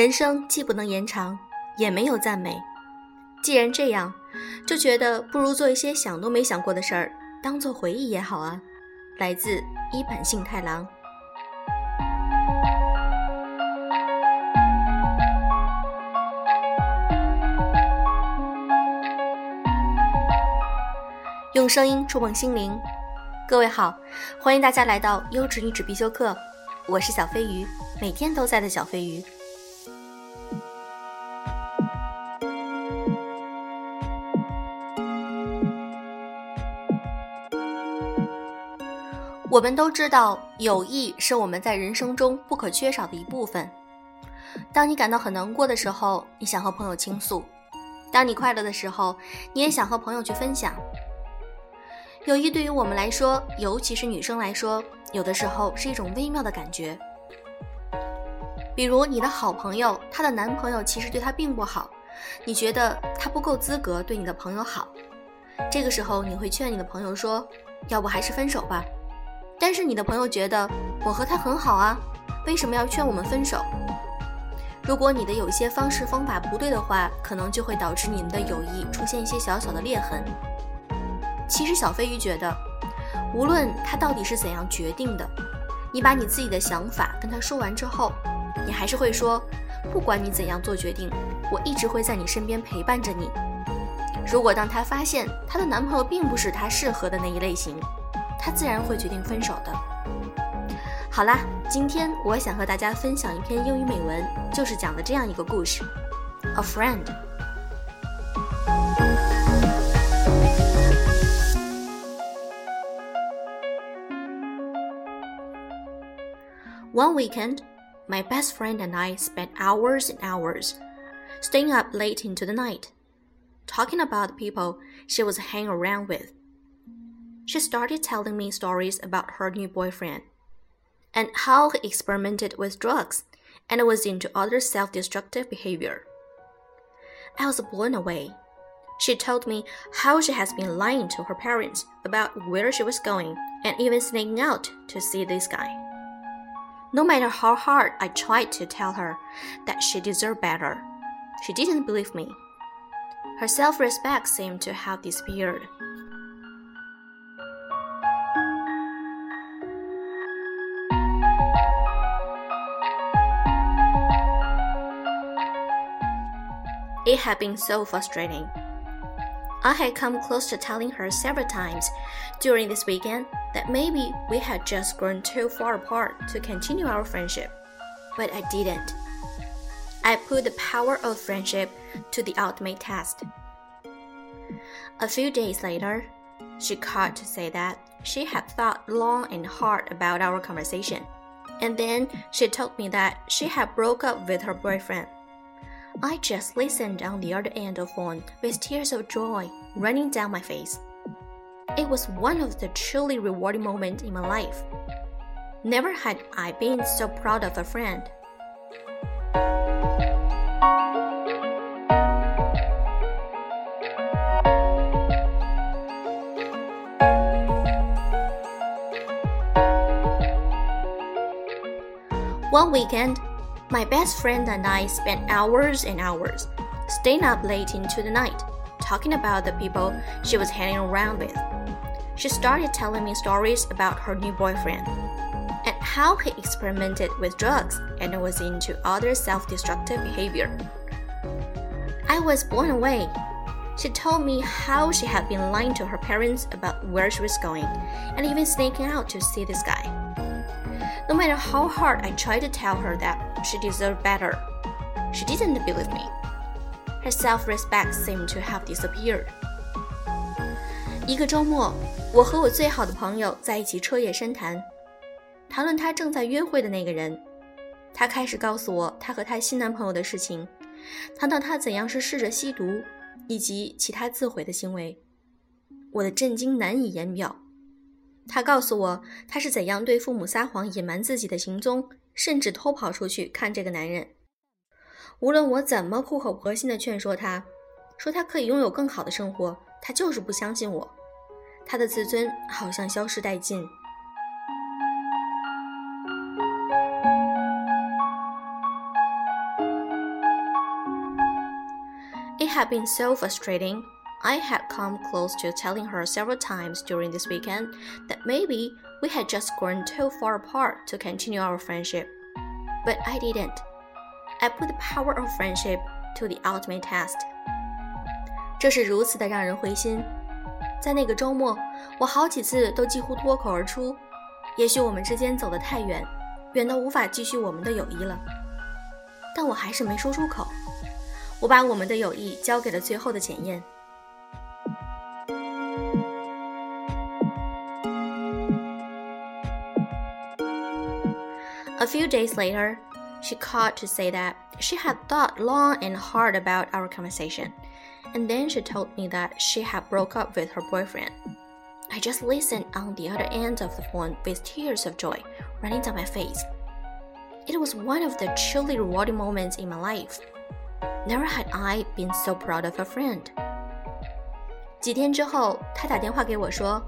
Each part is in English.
人生既不能延长，也没有赞美。既然这样，就觉得不如做一些想都没想过的事儿，当做回忆也好啊。来自一坂幸太郎。用声音触碰心灵，各位好，欢迎大家来到优质女子必修课，我是小飞鱼，每天都在的小飞鱼。我们都知道，友谊是我们在人生中不可缺少的一部分。当你感到很难过的时候，你想和朋友倾诉；当你快乐的时候，你也想和朋友去分享。友谊对于我们来说，尤其是女生来说，有的时候是一种微妙的感觉。比如你的好朋友，她的男朋友其实对她并不好，你觉得他不够资格对你的朋友好，这个时候你会劝你的朋友说：“要不还是分手吧。”但是你的朋友觉得我和他很好啊，为什么要劝我们分手？如果你的有些方式方法不对的话，可能就会导致你们的友谊出现一些小小的裂痕。其实小飞鱼觉得，无论他到底是怎样决定的，你把你自己的想法跟他说完之后，你还是会说，不管你怎样做决定，我一直会在你身边陪伴着你。如果当他发现他的男朋友并不是他适合的那一类型，他自然会决定分手的。好啦，今天我想和大家分享一篇英语美文，就是讲的这样一个故事：A friend。One weekend, my best friend and I spent hours and hours staying up late into the night, talking about the people she was hanging around with she started telling me stories about her new boyfriend and how he experimented with drugs and was into other self destructive behavior. I was blown away. She told me how she has been lying to her parents about where she was going and even sneaking out to see this guy. No matter how hard I tried to tell her that she deserved better, she didn't believe me. Her self respect seemed to have disappeared. It had been so frustrating. I had come close to telling her several times during this weekend that maybe we had just grown too far apart to continue our friendship, but I didn't. I put the power of friendship to the ultimate test. A few days later, she called to say that she had thought long and hard about our conversation, and then she told me that she had broke up with her boyfriend. I just listened on the other end of phone with tears of joy running down my face. It was one of the truly rewarding moments in my life. Never had I been so proud of a friend. One weekend, my best friend and I spent hours and hours staying up late into the night, talking about the people she was hanging around with. She started telling me stories about her new boyfriend and how he experimented with drugs and was into other self destructive behavior. I was blown away. She told me how she had been lying to her parents about where she was going and even sneaking out to see this guy. No matter how hard I tried to tell her that she deserved better. She didn't believe me. Her self-respect seemed to have disappeared. 一个周末，我和我最好的朋友在一起彻夜深谈，谈论她正在约会的那个人。她开始告诉我她和她新男朋友的事情，谈到她怎样是试着吸毒，以及其他自毁的行为。我的震惊难以言表。他告诉我他是怎样对父母撒谎隐瞒自己的行踪甚至偷跑出去看这个男人。无论我怎么苦口婆心的劝说他说他可以拥有更好的生活他就是不相信我。他的自尊好像消失殆尽。It had been so frustrating I had come close to telling her several times during this weekend that maybe we had just grown too far apart to continue our friendship. But I didn't. I put the power of friendship to the ultimate test. 这是如此的让人灰心。在那个周末，我好几次都几乎脱口而出：“也许我们之间走得太远，远到无法继续我们的友谊了。”但我还是没说出口。我把我们的友谊交给了最后的检验。 few days later, she called to say that she had thought long and hard about our conversation, and then she told me that she had broke up with her boyfriend. I just listened on the other end of the phone with tears of joy running down my face. It was one of the truly rewarding moments in my life. Never had I been so proud of a friend. 几天之后，她打电话给我说，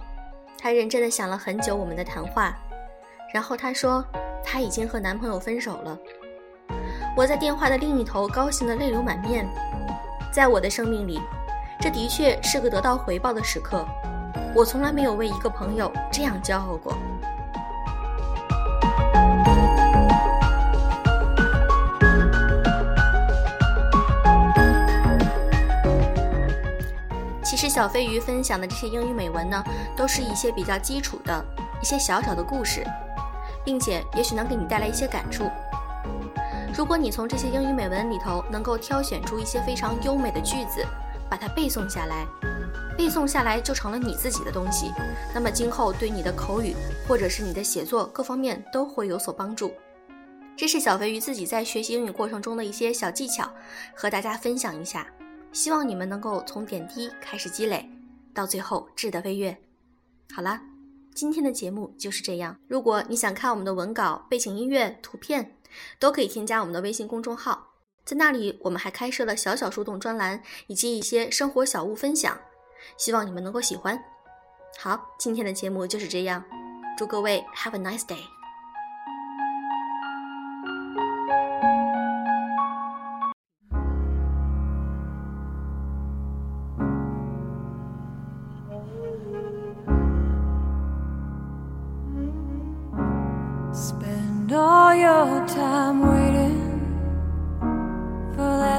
她认真的想了很久我们的谈话，然后她说 她已经和男朋友分手了。我在电话的另一头高兴的泪流满面。在我的生命里，这的确是个得到回报的时刻。我从来没有为一个朋友这样骄傲过。其实小飞鱼分享的这些英语美文呢，都是一些比较基础的一些小小的故事，并且也许能给你带来一些感触。如果你从这些英语美文里头能够挑选出一些非常优美的句子，把它背诵下来，背诵下来就成了你自己的东西，那么今后对你的口语或者是你的写作各方面都会有所帮助。这是小肥鱼自己在学习英语过程中的一些小技巧，和大家分享一下。希望你们能够从点滴开始积累，到最后质的飞跃。好了，今天的节目就是这样。如果你想看我们的文稿、背景音乐、图片，都可以添加我们的微信公众号，在那里我们还开设了小小树洞专栏以及一些生活小物分享，希望你们能够喜欢。好，今天的节目就是这样，祝各位 have a nice day。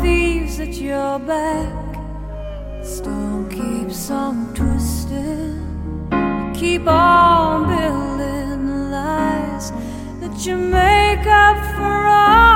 thieves at your back. Stone keeps on twisting, keep on building the lies that you make up for all